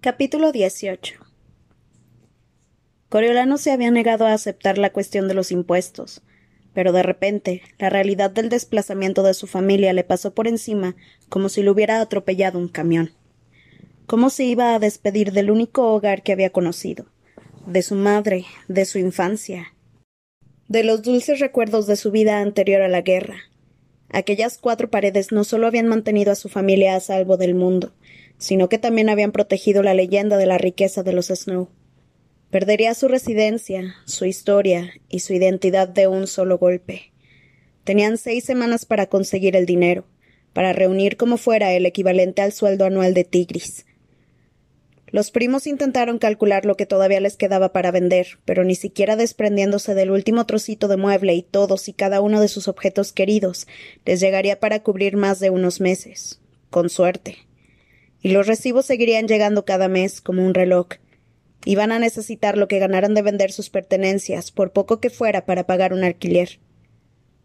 Capítulo 18 Coriolano se había negado a aceptar la cuestión de los impuestos, pero de repente la realidad del desplazamiento de su familia le pasó por encima como si lo hubiera atropellado un camión. ¿Cómo se iba a despedir del único hogar que había conocido? De su madre, de su infancia, de los dulces recuerdos de su vida anterior a la guerra. Aquellas cuatro paredes no solo habían mantenido a su familia a salvo del mundo, sino que también habían protegido la leyenda de la riqueza de los Snow. Perdería su residencia, su historia y su identidad de un solo golpe. Tenían seis semanas para conseguir el dinero, para reunir como fuera el equivalente al sueldo anual de Tigris, los primos intentaron calcular lo que todavía les quedaba para vender, pero ni siquiera desprendiéndose del último trocito de mueble y todos y cada uno de sus objetos queridos, les llegaría para cubrir más de unos meses. Con suerte. Y los recibos seguirían llegando cada mes, como un reloj. Iban a necesitar lo que ganaran de vender sus pertenencias, por poco que fuera, para pagar un alquiler.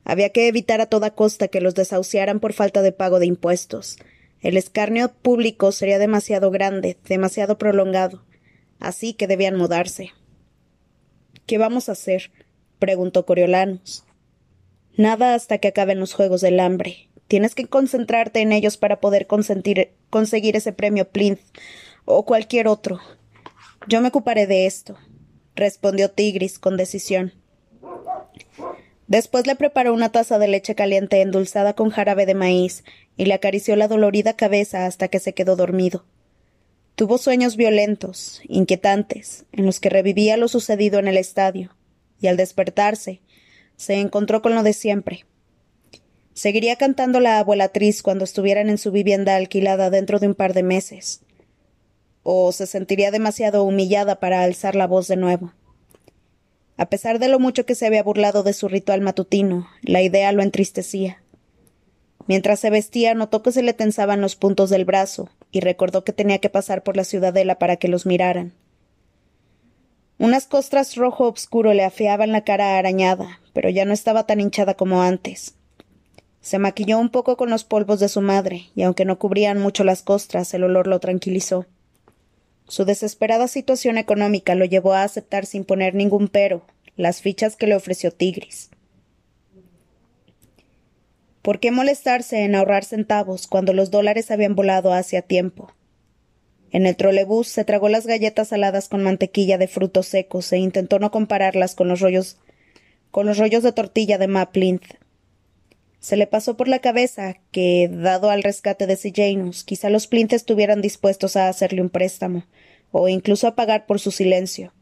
Había que evitar a toda costa que los desahuciaran por falta de pago de impuestos, el escarnio público sería demasiado grande, demasiado prolongado, así que debían mudarse. ¿Qué vamos a hacer? preguntó Coriolanos. Nada hasta que acaben los Juegos del Hambre. Tienes que concentrarte en ellos para poder conseguir ese premio Plinth o cualquier otro. Yo me ocuparé de esto, respondió Tigris con decisión. Después le preparó una taza de leche caliente endulzada con jarabe de maíz y le acarició la dolorida cabeza hasta que se quedó dormido. Tuvo sueños violentos, inquietantes, en los que revivía lo sucedido en el estadio, y al despertarse, se encontró con lo de siempre. Seguiría cantando la abuelatriz cuando estuvieran en su vivienda alquilada dentro de un par de meses. O se sentiría demasiado humillada para alzar la voz de nuevo. A pesar de lo mucho que se había burlado de su ritual matutino, la idea lo entristecía. Mientras se vestía, notó que se le tensaban los puntos del brazo, y recordó que tenía que pasar por la ciudadela para que los miraran. Unas costras rojo obscuro le afeaban la cara arañada, pero ya no estaba tan hinchada como antes. Se maquilló un poco con los polvos de su madre, y aunque no cubrían mucho las costras, el olor lo tranquilizó. Su desesperada situación económica lo llevó a aceptar sin poner ningún pero las fichas que le ofreció Tigris. ¿Por qué molestarse en ahorrar centavos cuando los dólares habían volado hacía tiempo? En el trolebús se tragó las galletas saladas con mantequilla de frutos secos e intentó no compararlas con los rollos con los rollos de tortilla de Maplinth. Se le pasó por la cabeza que, dado al rescate de Janus, quizá los Plinth estuvieran dispuestos a hacerle un préstamo, o incluso a pagar por su silencio.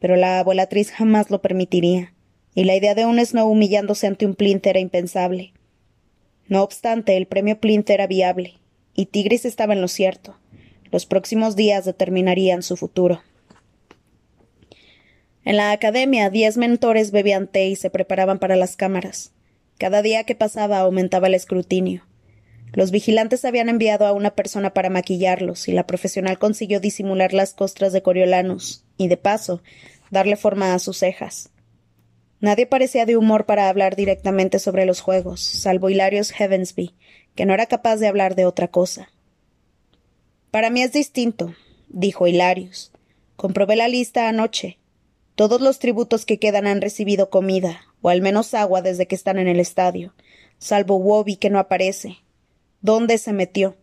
Pero la abuelatriz jamás lo permitiría, y la idea de un Snow humillándose ante un Plinth era impensable. No obstante, el premio Plinth era viable, y Tigris estaba en lo cierto. Los próximos días determinarían su futuro. En la academia, diez mentores bebían té y se preparaban para las cámaras. Cada día que pasaba aumentaba el escrutinio. Los vigilantes habían enviado a una persona para maquillarlos, y la profesional consiguió disimular las costras de Coriolanus, y de paso, darle forma a sus cejas. Nadie parecía de humor para hablar directamente sobre los juegos, salvo Hilarius Heavensby, que no era capaz de hablar de otra cosa. Para mí es distinto, dijo Hilarius. Comprobé la lista anoche. Todos los tributos que quedan han recibido comida, o al menos agua desde que están en el estadio, salvo Wobby que no aparece. ¿Dónde se metió?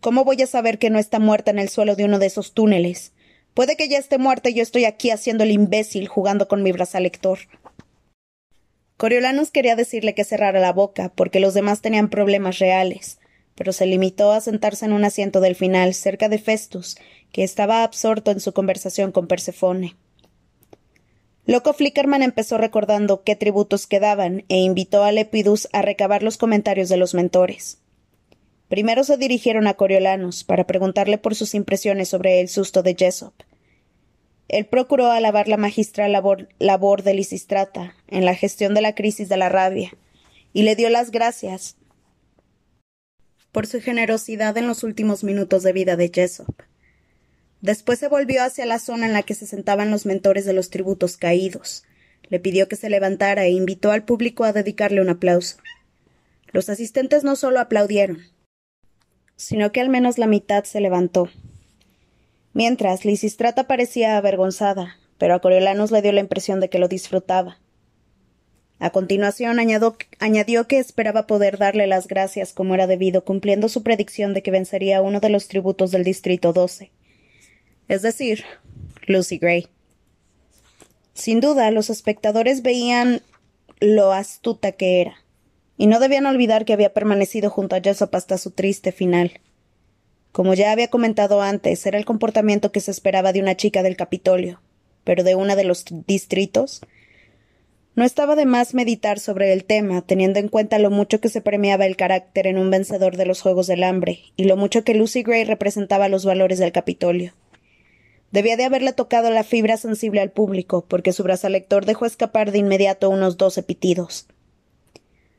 ¿Cómo voy a saber que no está muerta en el suelo de uno de esos túneles? Puede que ya esté muerta y yo estoy aquí haciendo el imbécil jugando con mi brazalector. Coriolanus quería decirle que cerrara la boca, porque los demás tenían problemas reales, pero se limitó a sentarse en un asiento del final, cerca de Festus, que estaba absorto en su conversación con Persefone. Loco Flickerman empezó recordando qué tributos quedaban e invitó a Lepidus a recabar los comentarios de los mentores. Primero se dirigieron a Coriolanus para preguntarle por sus impresiones sobre el susto de Jessop. Él procuró alabar la magistral labor, de Lisistrata en la gestión de la crisis de la rabia y le dio las gracias por su generosidad en los últimos minutos de vida de Jessop. Después se volvió hacia la zona en la que se sentaban los mentores de los tributos caídos. Le pidió que se levantara e invitó al público a dedicarle un aplauso. Los asistentes no solo aplaudieron, sino que al menos la mitad se levantó. Mientras, Lisistrata parecía avergonzada, pero a Coriolanus le dio la impresión de que lo disfrutaba. A continuación añadió que esperaba poder darle las gracias como era debido, cumpliendo su predicción de que vencería uno de los tributos del Distrito 12. Es decir, Lucy Gray. Sin duda, los espectadores veían lo astuta que era, y no debían olvidar que había permanecido junto a Jessop hasta su triste final. Como ya había comentado antes, era el comportamiento que se esperaba de una chica del Capitolio, pero de una de los distritos. No estaba de más meditar sobre el tema, teniendo en cuenta lo mucho que se premiaba el carácter en un vencedor de los Juegos del Hambre, y lo mucho que Lucy Gray representaba los valores del Capitolio. Debía de haberle tocado la fibra sensible al público, porque su brazalector dejó escapar de inmediato unos doce pitidos.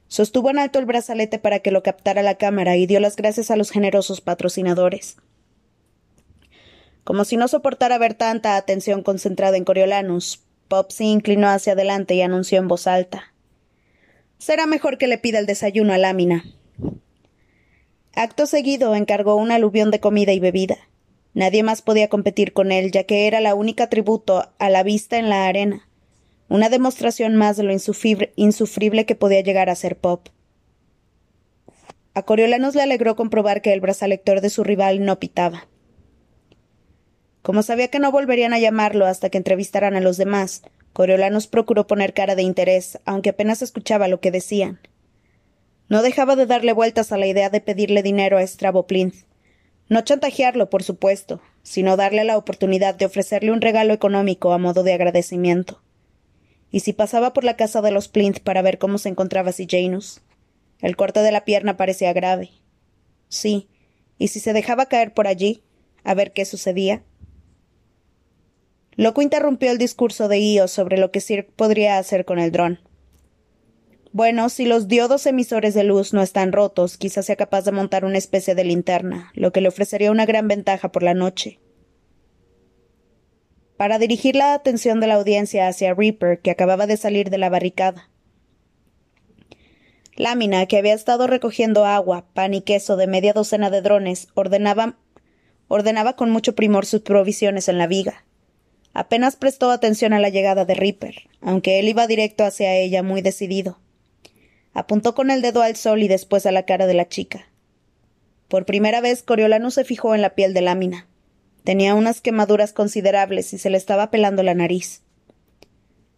Sostuvo en alto el brazalete para que lo captara la cámara y dio las gracias a los generosos patrocinadores. Como si no soportara ver tanta atención concentrada en Coriolanus, Pop se inclinó hacia adelante y anunció en voz alta. Será mejor que le pida el desayuno a Lámina. Acto seguido encargó un aluvión de comida y bebida. Nadie más podía competir con él, ya que era la única tributo a la vista en la arena una demostración más de lo insufrible que podía llegar a ser Pop. A Coriolanos le alegró comprobar que el brazalector de su rival no pitaba. Como sabía que no volverían a llamarlo hasta que entrevistaran a los demás, Coriolanos procuró poner cara de interés, aunque apenas escuchaba lo que decían. No dejaba de darle vueltas a la idea de pedirle dinero a Strabo No chantajearlo, por supuesto, sino darle la oportunidad de ofrecerle un regalo económico a modo de agradecimiento y si pasaba por la casa de los Plinth para ver cómo se encontraba Janus. El corte de la pierna parecía grave. Sí, y si se dejaba caer por allí, a ver qué sucedía. Loco interrumpió el discurso de Io sobre lo que Sir podría hacer con el dron. Bueno, si los diodos emisores de luz no están rotos, quizás sea capaz de montar una especie de linterna, lo que le ofrecería una gran ventaja por la noche para dirigir la atención de la audiencia hacia Reaper, que acababa de salir de la barricada. Lámina, que había estado recogiendo agua, pan y queso de media docena de drones, ordenaba, ordenaba con mucho primor sus provisiones en la viga. Apenas prestó atención a la llegada de Reaper, aunque él iba directo hacia ella muy decidido. Apuntó con el dedo al sol y después a la cara de la chica. Por primera vez Coriolano se fijó en la piel de Lámina. Tenía unas quemaduras considerables y se le estaba pelando la nariz.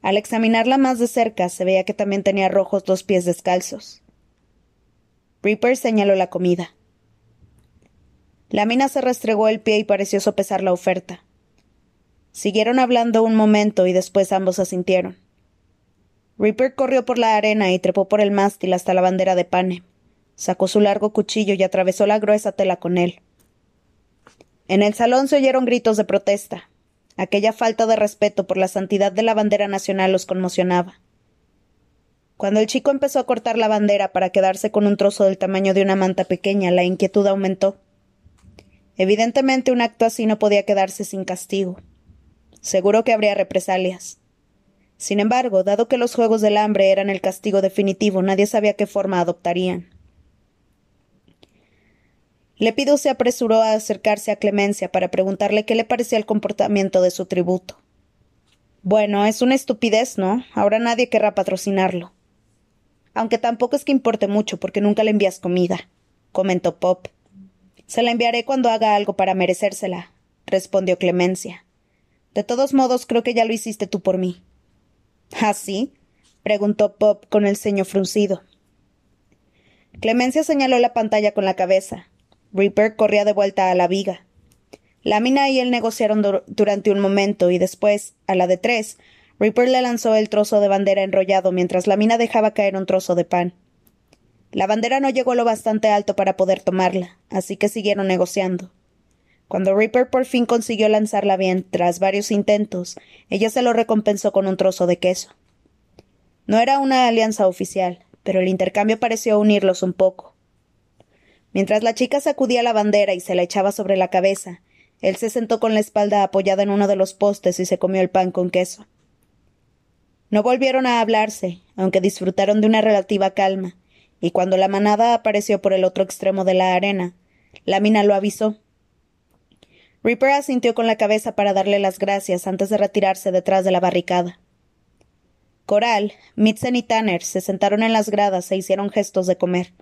Al examinarla más de cerca se veía que también tenía rojos dos pies descalzos. Reaper señaló la comida. La mina se restregó el pie y pareció sopesar la oferta. Siguieron hablando un momento y después ambos asintieron. Reaper corrió por la arena y trepó por el mástil hasta la bandera de Pane. Sacó su largo cuchillo y atravesó la gruesa tela con él. En el salón se oyeron gritos de protesta. Aquella falta de respeto por la santidad de la bandera nacional los conmocionaba. Cuando el chico empezó a cortar la bandera para quedarse con un trozo del tamaño de una manta pequeña, la inquietud aumentó. Evidentemente un acto así no podía quedarse sin castigo. Seguro que habría represalias. Sin embargo, dado que los Juegos del Hambre eran el castigo definitivo, nadie sabía qué forma adoptarían. Lepido se apresuró a acercarse a Clemencia para preguntarle qué le parecía el comportamiento de su tributo. Bueno, es una estupidez, ¿no? Ahora nadie querrá patrocinarlo. Aunque tampoco es que importe mucho, porque nunca le envías comida, comentó Pop. Se la enviaré cuando haga algo para merecérsela, respondió Clemencia. De todos modos, creo que ya lo hiciste tú por mí. ¿Ah, sí? preguntó Pop con el ceño fruncido. Clemencia señaló la pantalla con la cabeza. Reaper corría de vuelta a la viga. Lámina y él negociaron durante un momento y después, a la de tres, Reaper le lanzó el trozo de bandera enrollado mientras Lámina dejaba caer un trozo de pan. La bandera no llegó lo bastante alto para poder tomarla, así que siguieron negociando. Cuando Reaper por fin consiguió lanzarla bien, tras varios intentos, ella se lo recompensó con un trozo de queso. No era una alianza oficial, pero el intercambio pareció unirlos un poco. Mientras la chica sacudía la bandera y se la echaba sobre la cabeza, él se sentó con la espalda apoyada en uno de los postes y se comió el pan con queso. No volvieron a hablarse, aunque disfrutaron de una relativa calma, y cuando la manada apareció por el otro extremo de la arena, la mina lo avisó. Reaper asintió con la cabeza para darle las gracias antes de retirarse detrás de la barricada. Coral, Mitzen y Tanner se sentaron en las gradas e hicieron gestos de comer.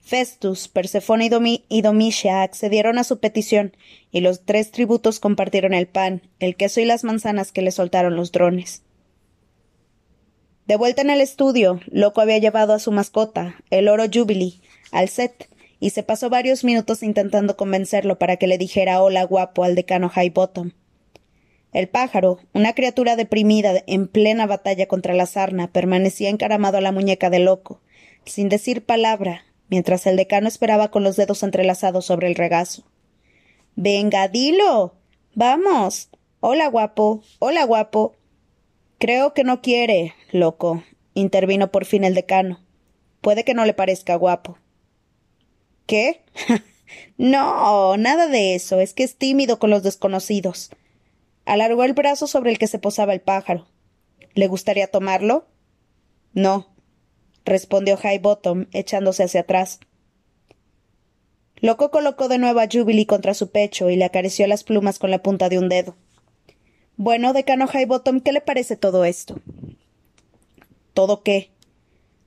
Festus, Persefone y, Domitia accedieron a su petición, y los tres tributos compartieron el pan, el queso y las manzanas que le soltaron los drones. De vuelta en el estudio, Loco había llevado a su mascota, el oro Jubilee, al set, y se pasó varios minutos intentando convencerlo para que le dijera hola guapo al decano Highbottom. El pájaro, una criatura deprimida en plena batalla contra la sarna, permanecía encaramado a la muñeca de loco, sin decir palabra, mientras el decano esperaba con los dedos entrelazados sobre el regazo. Venga, dilo. Vamos. Hola, guapo. Hola, guapo. Creo que no quiere, loco, intervino por fin el decano. Puede que no le parezca guapo. ¿Qué? no, nada de eso. Es que es tímido con los desconocidos. Alargó el brazo sobre el que se posaba el pájaro. ¿Le gustaría tomarlo? No, respondió Highbottom, echándose hacia atrás. Loco colocó de nuevo a Jubilee contra su pecho y le acarició las plumas con la punta de un dedo. Bueno, decano Highbottom, ¿qué le parece todo esto? ¿Todo qué?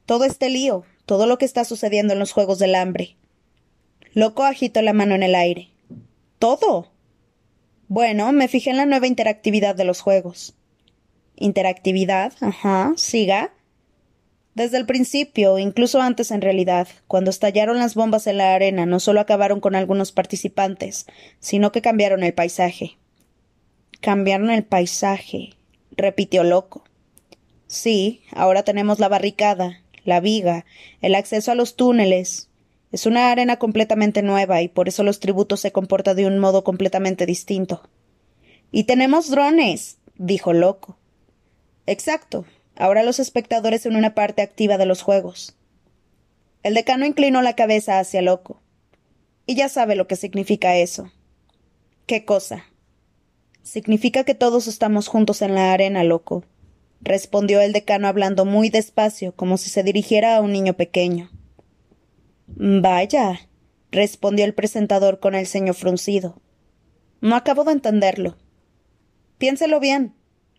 Todo este lío, todo lo que está sucediendo en los Juegos del Hambre. Loco agitó la mano en el aire. ¿Todo? Bueno, me fijé en la nueva interactividad de los juegos. ¿Interactividad? Ajá. Siga. Desde el principio, incluso antes en realidad, cuando estallaron las bombas en la arena, no solo acabaron con algunos participantes, sino que cambiaron el paisaje. Cambiaron el paisaje, repitió loco. Sí, ahora tenemos la barricada, la viga, el acceso a los túneles, es una arena completamente nueva y por eso los tributos se comportan de un modo completamente distinto. Y tenemos drones, dijo Loco. Exacto. Ahora los espectadores son una parte activa de los juegos. El decano inclinó la cabeza hacia Loco. Y ya sabe lo que significa eso. ¿Qué cosa? Significa que todos estamos juntos en la arena, loco, respondió el decano hablando muy despacio, como si se dirigiera a un niño pequeño. Vaya, respondió el presentador con el ceño fruncido. No acabo de entenderlo. Piénselo bien,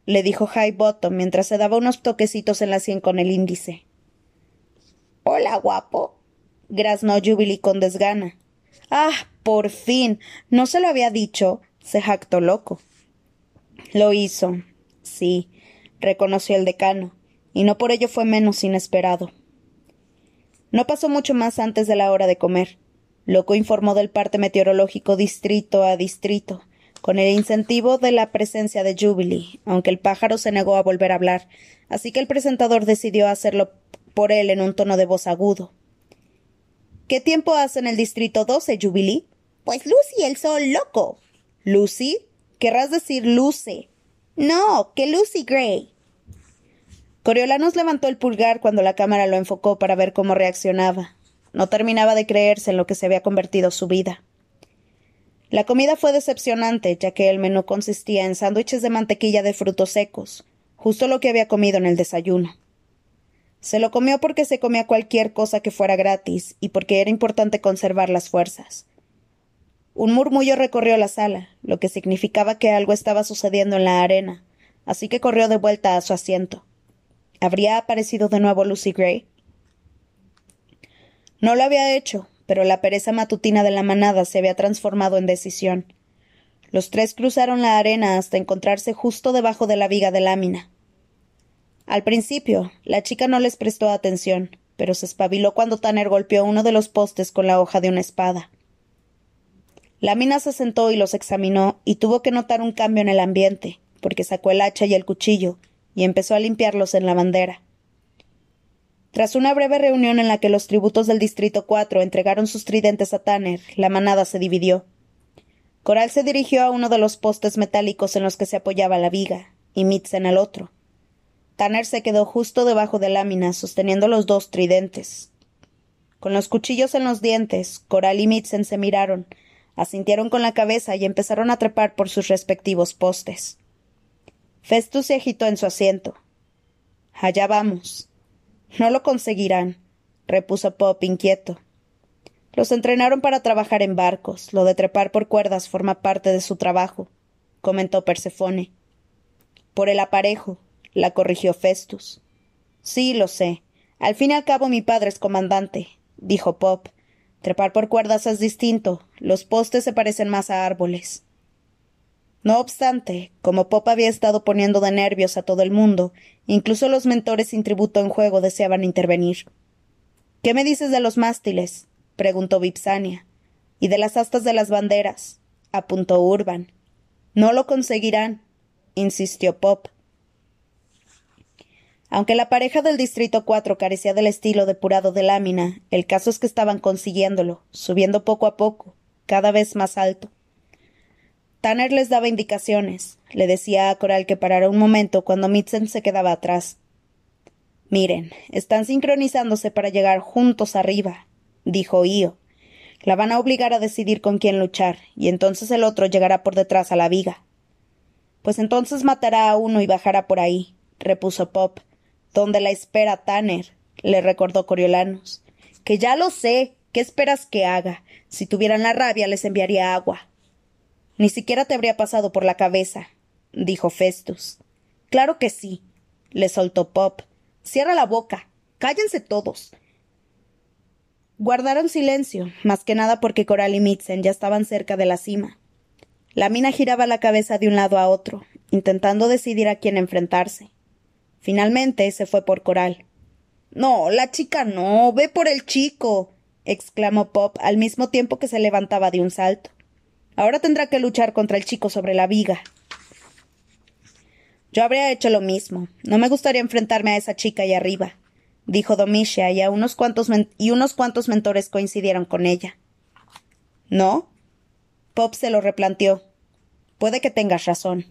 le dijo High Bottom mientras se daba unos toquecitos en la sien con el índice. Hola, guapo, graznó Jubilee con desgana. Ah, por fin. No se lo había dicho. se jactó loco. Lo hizo. Sí, reconoció el decano, y no por ello fue menos inesperado. No pasó mucho más antes de la hora de comer. Loco informó del parte meteorológico distrito a distrito, con el incentivo de la presencia de Jubilee, aunque el pájaro se negó a volver a hablar, así que el presentador decidió hacerlo por él en un tono de voz agudo. ¿Qué tiempo hace en el distrito 12, Jubilee? Pues Lucy el sol loco. ¿Lucy? Querrás decir Luce. No, que Lucy Gray. Coriolanos levantó el pulgar cuando la cámara lo enfocó para ver cómo reaccionaba. No terminaba de creerse en lo que se había convertido su vida. La comida fue decepcionante, ya que el menú consistía en sándwiches de mantequilla de frutos secos, justo lo que había comido en el desayuno. Se lo comió porque se comía cualquier cosa que fuera gratis y porque era importante conservar las fuerzas. Un murmullo recorrió la sala, lo que significaba que algo estaba sucediendo en la arena, así que corrió de vuelta a su asiento. ¿Habría aparecido de nuevo Lucy Gray? No lo había hecho, pero la pereza matutina de la manada se había transformado en decisión. Los tres cruzaron la arena hasta encontrarse justo debajo de la viga de lámina. Al principio, la chica no les prestó atención, pero se espabiló cuando Tanner golpeó uno de los postes con la hoja de una espada. Lámina se sentó y los examinó y tuvo que notar un cambio en el ambiente, porque sacó el hacha y el cuchillo, y empezó a limpiarlos en la bandera. Tras una breve reunión en la que los tributos del Distrito 4 entregaron sus tridentes a Tanner, la manada se dividió. Coral se dirigió a uno de los postes metálicos en los que se apoyaba la viga, y Mitzen al otro. Tanner se quedó justo debajo de Lámina, sosteniendo los dos tridentes. Con los cuchillos en los dientes, Coral y Mitzen se miraron, asintieron con la cabeza y empezaron a trepar por sus respectivos postes. Festus se agitó en su asiento. Allá vamos. No lo conseguirán, repuso Pop inquieto. Los entrenaron para trabajar en barcos. Lo de trepar por cuerdas forma parte de su trabajo, comentó Persefone. Por el aparejo, la corrigió Festus. Sí, lo sé. Al fin y al cabo mi padre es comandante, dijo Pop. Trepar por cuerdas es distinto. Los postes se parecen más a árboles. No obstante, como Pop había estado poniendo de nervios a todo el mundo, incluso los mentores sin tributo en juego deseaban intervenir. ¿Qué me dices de los mástiles? preguntó Vipsania. Y de las astas de las banderas, apuntó Urban. No lo conseguirán, insistió Pop. Aunque la pareja del Distrito 4 carecía del estilo depurado de lámina, el caso es que estaban consiguiéndolo, subiendo poco a poco, cada vez más alto. Tanner les daba indicaciones. Le decía a Coral que parara un momento cuando Mitzen se quedaba atrás. Miren, están sincronizándose para llegar juntos arriba, dijo Io. La van a obligar a decidir con quién luchar, y entonces el otro llegará por detrás a la viga. Pues entonces matará a uno y bajará por ahí, repuso Pop. Donde la espera Tanner, le recordó Coriolanus. Que ya lo sé. ¿Qué esperas que haga? Si tuvieran la rabia les enviaría agua. Ni siquiera te habría pasado por la cabeza, dijo Festus. Claro que sí, le soltó Pop. Cierra la boca. Cállense todos. Guardaron silencio, más que nada porque Coral y Mitzen ya estaban cerca de la cima. La mina giraba la cabeza de un lado a otro, intentando decidir a quién enfrentarse. Finalmente se fue por Coral. No, la chica no, ve por el chico. exclamó Pop al mismo tiempo que se levantaba de un salto. Ahora tendrá que luchar contra el chico sobre la viga. Yo habría hecho lo mismo. No me gustaría enfrentarme a esa chica ahí arriba, dijo Domitia, y, unos cuantos y unos cuantos mentores coincidieron con ella. ¿No? Pop se lo replanteó. Puede que tengas razón.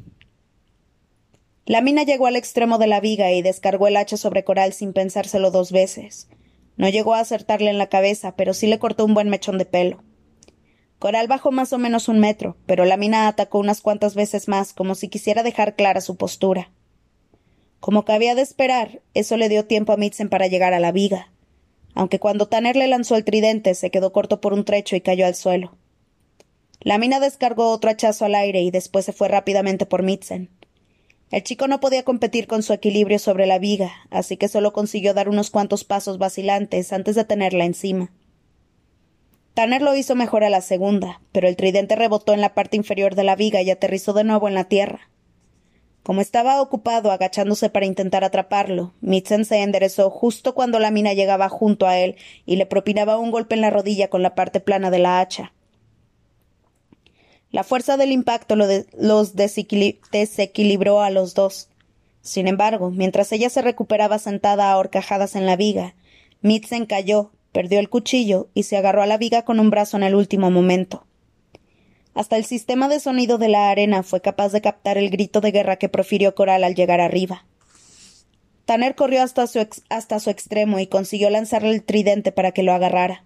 La mina llegó al extremo de la viga y descargó el hacha sobre Coral sin pensárselo dos veces. No llegó a acertarle en la cabeza, pero sí le cortó un buen mechón de pelo. Coral bajó más o menos un metro, pero la mina atacó unas cuantas veces más, como si quisiera dejar clara su postura. Como cabía de esperar, eso le dio tiempo a Mitzen para llegar a la viga, aunque cuando Tanner le lanzó el tridente se quedó corto por un trecho y cayó al suelo. La mina descargó otro hachazo al aire y después se fue rápidamente por Mitzen. El chico no podía competir con su equilibrio sobre la viga, así que solo consiguió dar unos cuantos pasos vacilantes antes de tenerla encima. Tanner lo hizo mejor a la segunda, pero el tridente rebotó en la parte inferior de la viga y aterrizó de nuevo en la tierra. Como estaba ocupado agachándose para intentar atraparlo, Mitzen se enderezó justo cuando la mina llegaba junto a él y le propinaba un golpe en la rodilla con la parte plana de la hacha. La fuerza del impacto los desequilibró a los dos. Sin embargo, mientras ella se recuperaba sentada a horcajadas en la viga, Mitzen cayó, perdió el cuchillo y se agarró a la viga con un brazo en el último momento. Hasta el sistema de sonido de la arena fue capaz de captar el grito de guerra que profirió Coral al llegar arriba. Tanner corrió hasta su, hasta su extremo y consiguió lanzarle el tridente para que lo agarrara.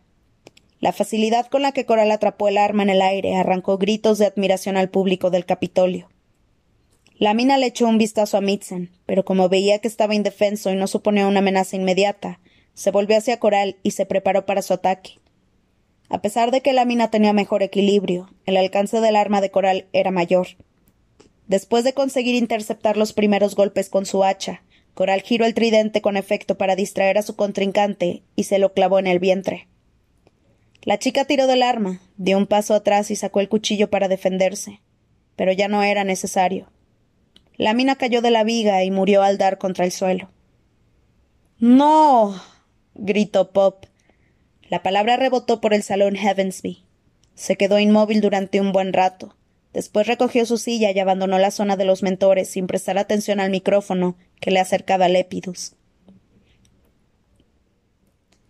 La facilidad con la que Coral atrapó el arma en el aire arrancó gritos de admiración al público del Capitolio. La mina le echó un vistazo a Mitzen, pero como veía que estaba indefenso y no suponía una amenaza inmediata, se volvió hacia Coral y se preparó para su ataque. A pesar de que la mina tenía mejor equilibrio, el alcance del arma de Coral era mayor. Después de conseguir interceptar los primeros golpes con su hacha, Coral giró el tridente con efecto para distraer a su contrincante y se lo clavó en el vientre. La chica tiró del arma, dio un paso atrás y sacó el cuchillo para defenderse. Pero ya no era necesario. La mina cayó de la viga y murió al dar contra el suelo. No. Gritó Pop. La palabra rebotó por el salón Heavensby. Se quedó inmóvil durante un buen rato. Después recogió su silla y abandonó la zona de los mentores sin prestar atención al micrófono que le acercaba Lépidus.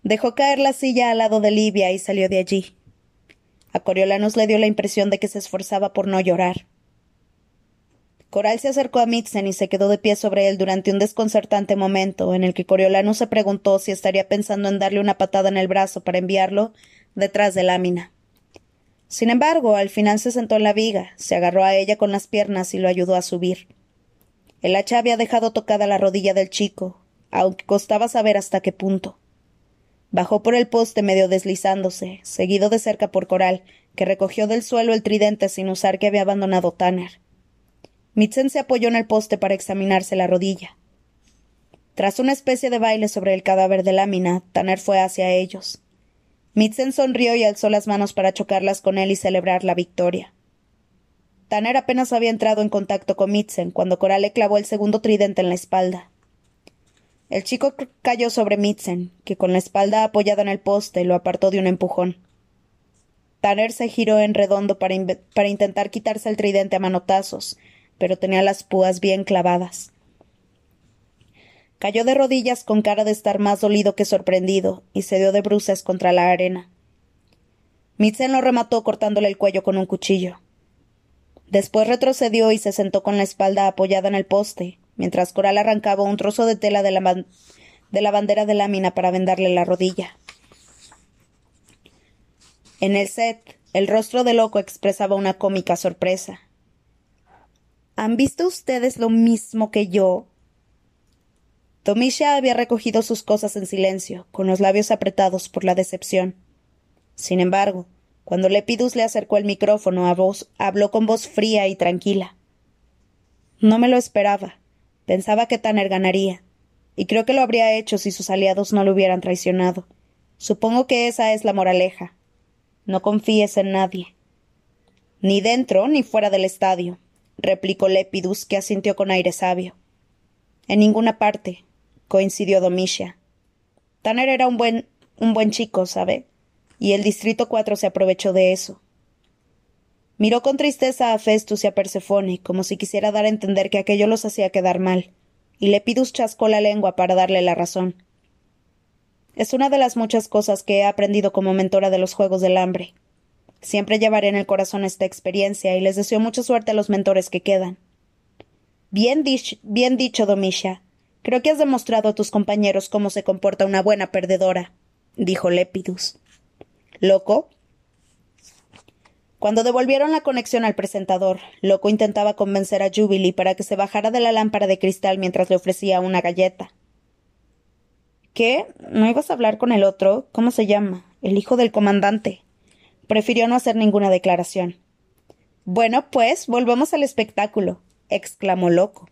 Dejó caer la silla al lado de Livia y salió de allí. A Coriolanus le dio la impresión de que se esforzaba por no llorar. Coral se acercó a Mitzen y se quedó de pie sobre él durante un desconcertante momento en el que Coriolanus se preguntó si estaría pensando en darle una patada en el brazo para enviarlo detrás de Lámina. Sin embargo, al final se sentó en la viga, se agarró a ella con las piernas y lo ayudó a subir. El hacha había dejado tocada la rodilla del chico, aunque costaba saber hasta qué punto. Bajó por el poste medio deslizándose, seguido de cerca por Coral, que recogió del suelo el tridente sin usar que había abandonado Tanner. Mitzen se apoyó en el poste para examinarse la rodilla. Tras una especie de baile sobre el cadáver de lámina, Tanner fue hacia ellos. Mitzen sonrió y alzó las manos para chocarlas con él y celebrar la victoria. Tanner apenas había entrado en contacto con Mitzen cuando Coral le clavó el segundo tridente en la espalda. El chico cayó sobre Mitzen, que con la espalda apoyada en el poste lo apartó de un empujón. Tanner se giró en redondo para, para intentar quitarse el tridente a manotazos, pero tenía las púas bien clavadas. Cayó de rodillas con cara de estar más dolido que sorprendido y se dio de bruces contra la arena. Mitzen lo remató cortándole el cuello con un cuchillo. Después retrocedió y se sentó con la espalda apoyada en el poste, mientras Coral arrancaba un trozo de tela de la, de la bandera de lámina para vendarle la rodilla. En el set, el rostro de Loco expresaba una cómica sorpresa. ¿Han visto ustedes lo mismo que yo? Tomisha había recogido sus cosas en silencio, con los labios apretados por la decepción. Sin embargo, cuando Lepidus le acercó el micrófono a voz, habló con voz fría y tranquila. No me lo esperaba. Pensaba que Tanner ganaría. Y creo que lo habría hecho si sus aliados no lo hubieran traicionado. Supongo que esa es la moraleja. No confíes en nadie. Ni dentro ni fuera del estadio, replicó Lepidus, que asintió con aire sabio. En ninguna parte, coincidió Domitia. Tanner era un buen, un buen chico, ¿sabe? Y el Distrito 4 se aprovechó de eso. Miró con tristeza a Festus y a Persefone, como si quisiera dar a entender que aquello los hacía quedar mal, y Lepidus chascó la lengua para darle la razón. Es una de las muchas cosas que he aprendido como mentora de los Juegos del Hambre. Siempre llevaré en el corazón esta experiencia y les deseo mucha suerte a los mentores que quedan. Bien, bien dicho, Domisha. Creo que has demostrado a tus compañeros cómo se comporta una buena perdedora, dijo Lepidus. ¿Loco? Cuando devolvieron la conexión al presentador, Loco intentaba convencer a Jubilee para que se bajara de la lámpara de cristal mientras le ofrecía una galleta. ¿Qué? ¿No ibas a hablar con el otro? ¿Cómo se llama? El hijo del comandante. Prefirió no hacer ninguna declaración. Bueno, pues, volvemos al espectáculo, exclamó Loco.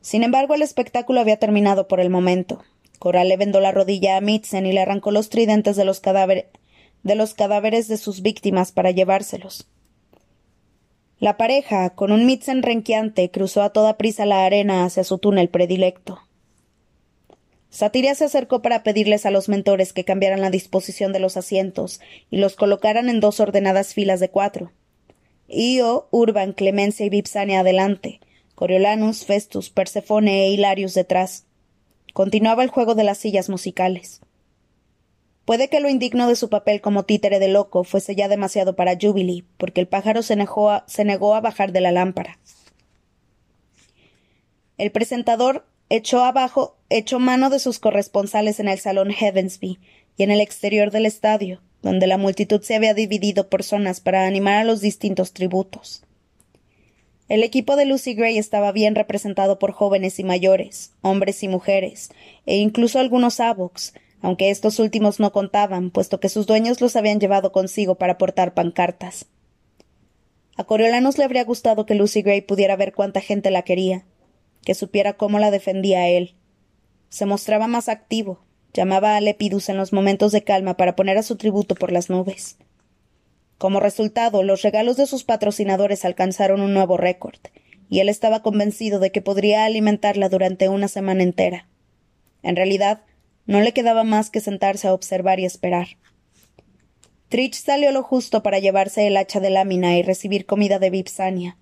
Sin embargo, el espectáculo había terminado por el momento. Coral le vendó la rodilla a Mitzen y le arrancó los tridentes de los, de los cadáveres de sus víctimas para llevárselos. La pareja, con un Mitzen renqueante, cruzó a toda prisa la arena hacia su túnel predilecto. Satiria se acercó para pedirles a los mentores que cambiaran la disposición de los asientos y los colocaran en dos ordenadas filas de cuatro. Io, Urban, Clemencia y Vipsania adelante, Coriolanus, Festus, Persefone e Hilarius detrás. Continuaba el juego de las sillas musicales. Puede que lo indigno de su papel como títere de loco fuese ya demasiado para Jubilee, porque el pájaro se negó, a, se negó a bajar de la lámpara. El presentador echó abajo, echó mano de sus corresponsales en el salón Heavensby y en el exterior del estadio, donde la multitud se había dividido por zonas para animar a los distintos tributos. El equipo de Lucy Gray estaba bien representado por jóvenes y mayores, hombres y mujeres, e incluso algunos Avox, aunque estos últimos no contaban, puesto que sus dueños los habían llevado consigo para portar pancartas. A Coriolanus le habría gustado que Lucy Gray pudiera ver cuánta gente la quería, que supiera cómo la defendía a él. Se mostraba más activo, llamaba a Lepidus en los momentos de calma para poner a su tributo por las nubes. Como resultado, los regalos de sus patrocinadores alcanzaron un nuevo récord, y él estaba convencido de que podría alimentarla durante una semana entera. En realidad, no le quedaba más que sentarse a observar y esperar. Trich salió lo justo para llevarse el hacha de lámina y recibir comida de Vipsania.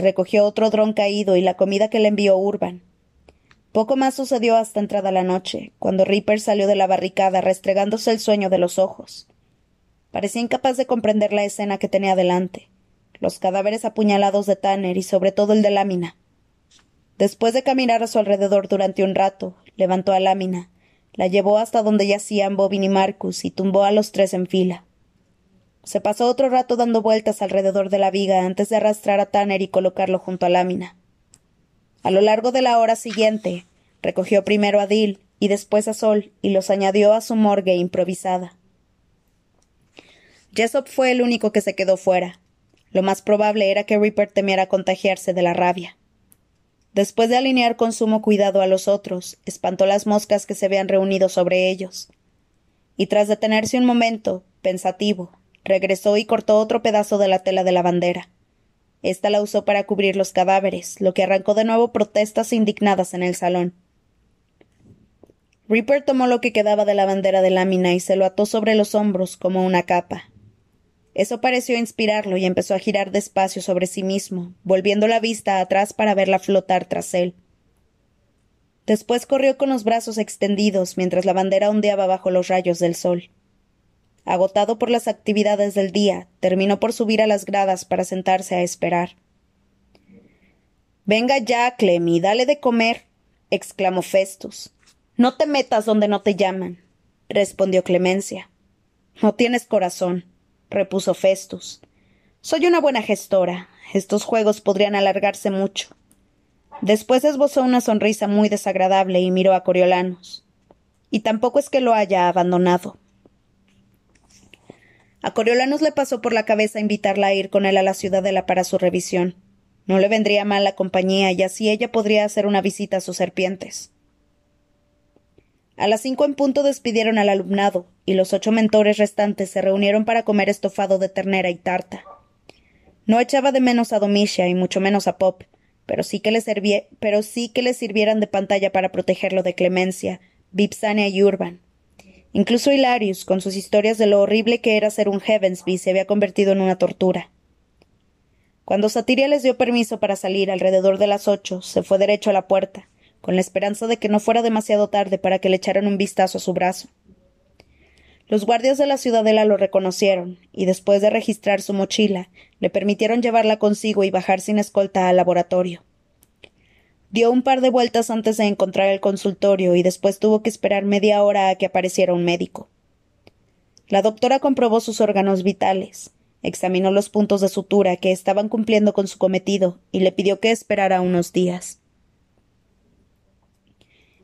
Recogió otro dron caído y la comida que le envió Urban. Poco más sucedió hasta entrada la noche, cuando Reaper salió de la barricada restregándose el sueño de los ojos. Parecía incapaz de comprender la escena que tenía delante. Los cadáveres apuñalados de Tanner y sobre todo el de Lámina. Después de caminar a su alrededor durante un rato, levantó a Lámina, la llevó hasta donde yacían Bobin y Marcus y tumbó a los tres en fila. Se pasó otro rato dando vueltas alrededor de la viga antes de arrastrar a Tanner y colocarlo junto a Lámina. A lo largo de la hora siguiente, recogió primero a Dill y después a Sol, y los añadió a su morgue improvisada. Jessop fue el único que se quedó fuera. Lo más probable era que Ripper temiera contagiarse de la rabia. Después de alinear con sumo cuidado a los otros, espantó las moscas que se habían reunido sobre ellos. Y tras detenerse un momento, pensativo, regresó y cortó otro pedazo de la tela de la bandera. Esta la usó para cubrir los cadáveres, lo que arrancó de nuevo protestas indignadas en el salón. Ripper tomó lo que quedaba de la bandera de lámina y se lo ató sobre los hombros como una capa. Eso pareció inspirarlo y empezó a girar despacio sobre sí mismo, volviendo la vista atrás para verla flotar tras él. Después corrió con los brazos extendidos mientras la bandera ondeaba bajo los rayos del sol. Agotado por las actividades del día, terminó por subir a las gradas para sentarse a esperar. Venga ya, Clemi, dale de comer, exclamó Festus. No te metas donde no te llaman, respondió Clemencia. No tienes corazón repuso Festus. Soy una buena gestora. Estos juegos podrían alargarse mucho. Después esbozó una sonrisa muy desagradable y miró a Coriolanos. Y tampoco es que lo haya abandonado. A Coriolanos le pasó por la cabeza invitarla a ir con él a la ciudadela para su revisión. No le vendría mal la compañía y así ella podría hacer una visita a sus serpientes. A las cinco en punto despidieron al alumnado, y los ocho mentores restantes se reunieron para comer estofado de ternera y tarta. No echaba de menos a Domitia y mucho menos a Pop, pero sí que le, pero sí que le sirvieran de pantalla para protegerlo de Clemencia, Vipsania y Urban. Incluso Hilarius, con sus historias de lo horrible que era ser un Heavensby, se había convertido en una tortura. Cuando Satiria les dio permiso para salir alrededor de las ocho, se fue derecho a la puerta, con la esperanza de que no fuera demasiado tarde para que le echaran un vistazo a su brazo. Los guardias de la ciudadela lo reconocieron, y después de registrar su mochila, le permitieron llevarla consigo y bajar sin escolta al laboratorio. Dio un par de vueltas antes de encontrar el consultorio y después tuvo que esperar media hora a que apareciera un médico. La doctora comprobó sus órganos vitales, examinó los puntos de sutura que estaban cumpliendo con su cometido y le pidió que esperara unos días.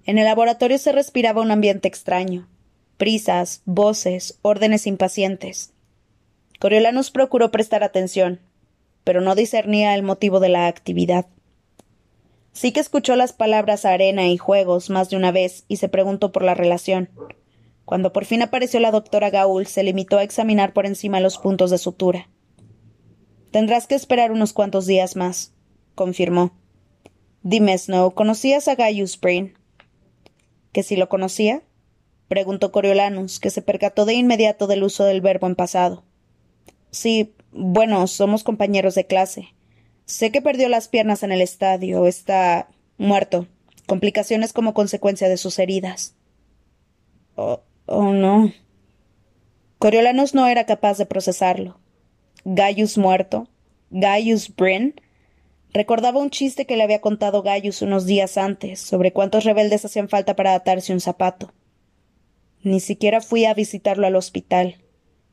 En el laboratorio se respiraba un ambiente extraño. Prisas, voces, órdenes impacientes. Coriolanus procuró prestar atención, pero no discernía el motivo de la actividad. Sí que escuchó las palabras arena y juegos más de una vez y se preguntó por la relación. Cuando por fin apareció la doctora Gaul, se limitó a examinar por encima los puntos de sutura. Tendrás que esperar unos cuantos días más, confirmó. Dime, Snow, ¿conocías a Gaius Brain? ¿Que si lo conocía? preguntó Coriolanus, que se percató de inmediato del uso del verbo en pasado. Sí, bueno, somos compañeros de clase. Sé que perdió las piernas en el estadio. Está muerto. Complicaciones como consecuencia de sus heridas. Oh, oh no. Coriolanus no era capaz de procesarlo. Gaius muerto. Gaius Bryn Recordaba un chiste que le había contado Gaius unos días antes sobre cuántos rebeldes hacían falta para atarse un zapato. Ni siquiera fui a visitarlo al hospital.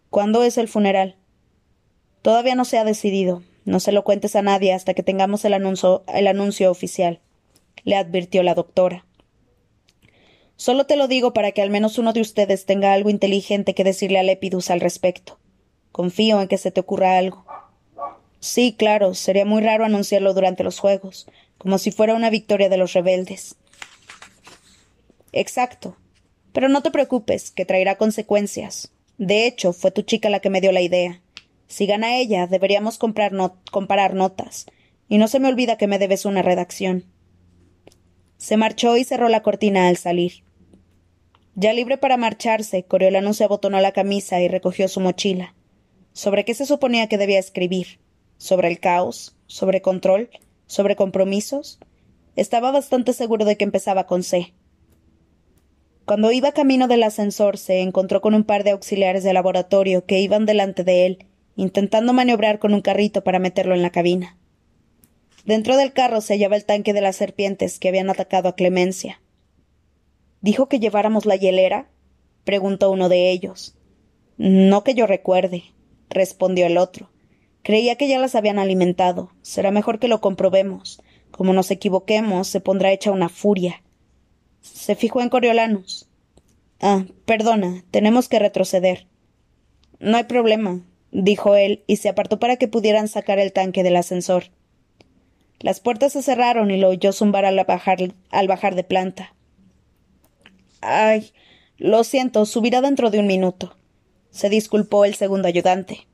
¿Cuándo es el funeral? Todavía no se ha decidido. No se lo cuentes a nadie hasta que tengamos el anuncio, el anuncio oficial, le advirtió la doctora. Solo te lo digo para que al menos uno de ustedes tenga algo inteligente que decirle a Lepidus al respecto. Confío en que se te ocurra algo. Sí, claro, sería muy raro anunciarlo durante los Juegos, como si fuera una victoria de los rebeldes. Exacto. Pero no te preocupes, que traerá consecuencias. De hecho, fue tu chica la que me dio la idea. Si gana ella, deberíamos comprar comparar notas. Y no se me olvida que me debes una redacción. Se marchó y cerró la cortina al salir. Ya libre para marcharse, Coriolano se abotonó la camisa y recogió su mochila. ¿Sobre qué se suponía que debía escribir? sobre el caos, sobre control, sobre compromisos, estaba bastante seguro de que empezaba con C. Cuando iba camino del ascensor se encontró con un par de auxiliares de laboratorio que iban delante de él, intentando maniobrar con un carrito para meterlo en la cabina. Dentro del carro se hallaba el tanque de las serpientes que habían atacado a Clemencia. ¿Dijo que lleváramos la hielera? preguntó uno de ellos. No que yo recuerde, respondió el otro. Creía que ya las habían alimentado. Será mejor que lo comprobemos. Como nos equivoquemos, se pondrá hecha una furia. Se fijó en Coriolanus. Ah, perdona, tenemos que retroceder. No hay problema, dijo él, y se apartó para que pudieran sacar el tanque del ascensor. Las puertas se cerraron y lo oyó zumbar al bajar, al bajar de planta. Ay, lo siento, subirá dentro de un minuto. Se disculpó el segundo ayudante.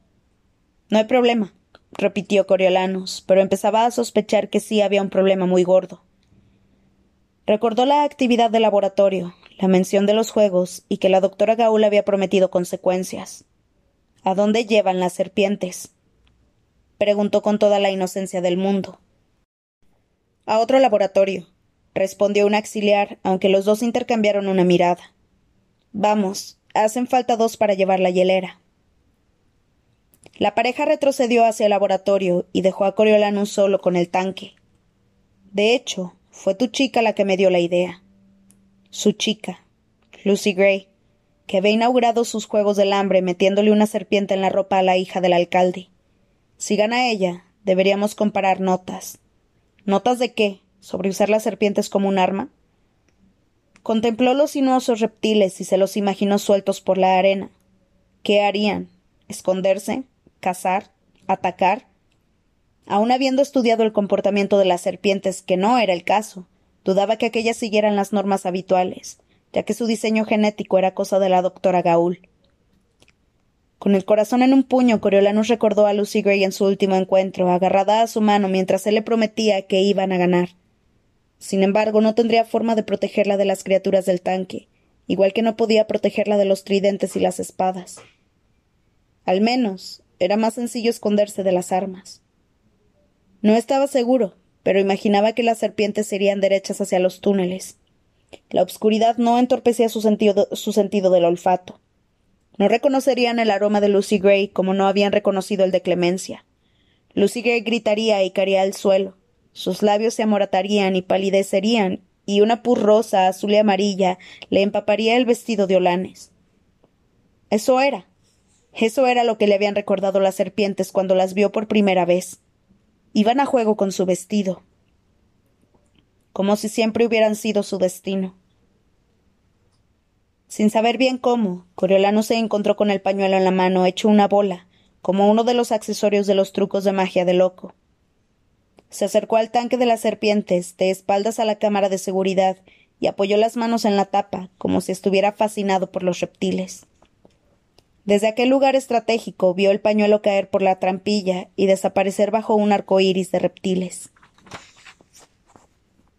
No hay problema, repitió Coriolanus, pero empezaba a sospechar que sí había un problema muy gordo. Recordó la actividad del laboratorio, la mención de los juegos y que la doctora Gaul había prometido consecuencias. ¿A dónde llevan las serpientes? preguntó con toda la inocencia del mundo. A otro laboratorio, respondió un auxiliar, aunque los dos intercambiaron una mirada. Vamos, hacen falta dos para llevar la hielera. La pareja retrocedió hacia el laboratorio y dejó a Coriolanus solo con el tanque. De hecho, fue tu chica la que me dio la idea. Su chica, Lucy Gray, que había inaugurado sus juegos del hambre metiéndole una serpiente en la ropa a la hija del alcalde. Si gana ella, deberíamos comparar notas. ¿Notas de qué? ¿Sobre usar las serpientes como un arma? Contempló los sinuosos reptiles y se los imaginó sueltos por la arena. ¿Qué harían? ¿Esconderse? ¿Cazar? ¿Atacar? Aun habiendo estudiado el comportamiento de las serpientes, que no era el caso, dudaba que aquellas siguieran las normas habituales, ya que su diseño genético era cosa de la doctora Gaul. Con el corazón en un puño, Coriolanus recordó a Lucy Gray en su último encuentro, agarrada a su mano mientras él le prometía que iban a ganar. Sin embargo, no tendría forma de protegerla de las criaturas del tanque, igual que no podía protegerla de los tridentes y las espadas. Al menos, era más sencillo esconderse de las armas. No estaba seguro, pero imaginaba que las serpientes serían derechas hacia los túneles. La obscuridad no entorpecía su sentido, del olfato. No reconocerían el aroma de Lucy Gray como no habían reconocido el de Clemencia. Lucy Gray gritaría y caería al suelo. Sus labios se amoratarían y palidecerían, y una pus rosa, azul y amarilla le empaparía el vestido de Olanes. Eso era. Eso era lo que le habían recordado las serpientes cuando las vio por primera vez. Iban a juego con su vestido. Como si siempre hubieran sido su destino. Sin saber bien cómo, Coriolano se encontró con el pañuelo en la mano hecho una bola, como uno de los accesorios de los trucos de magia de loco. Se acercó al tanque de las serpientes, de espaldas a la cámara de seguridad, y apoyó las manos en la tapa, como si estuviera fascinado por los reptiles. Desde aquel lugar estratégico vio el pañuelo caer por la trampilla y desaparecer bajo un arco iris de reptiles.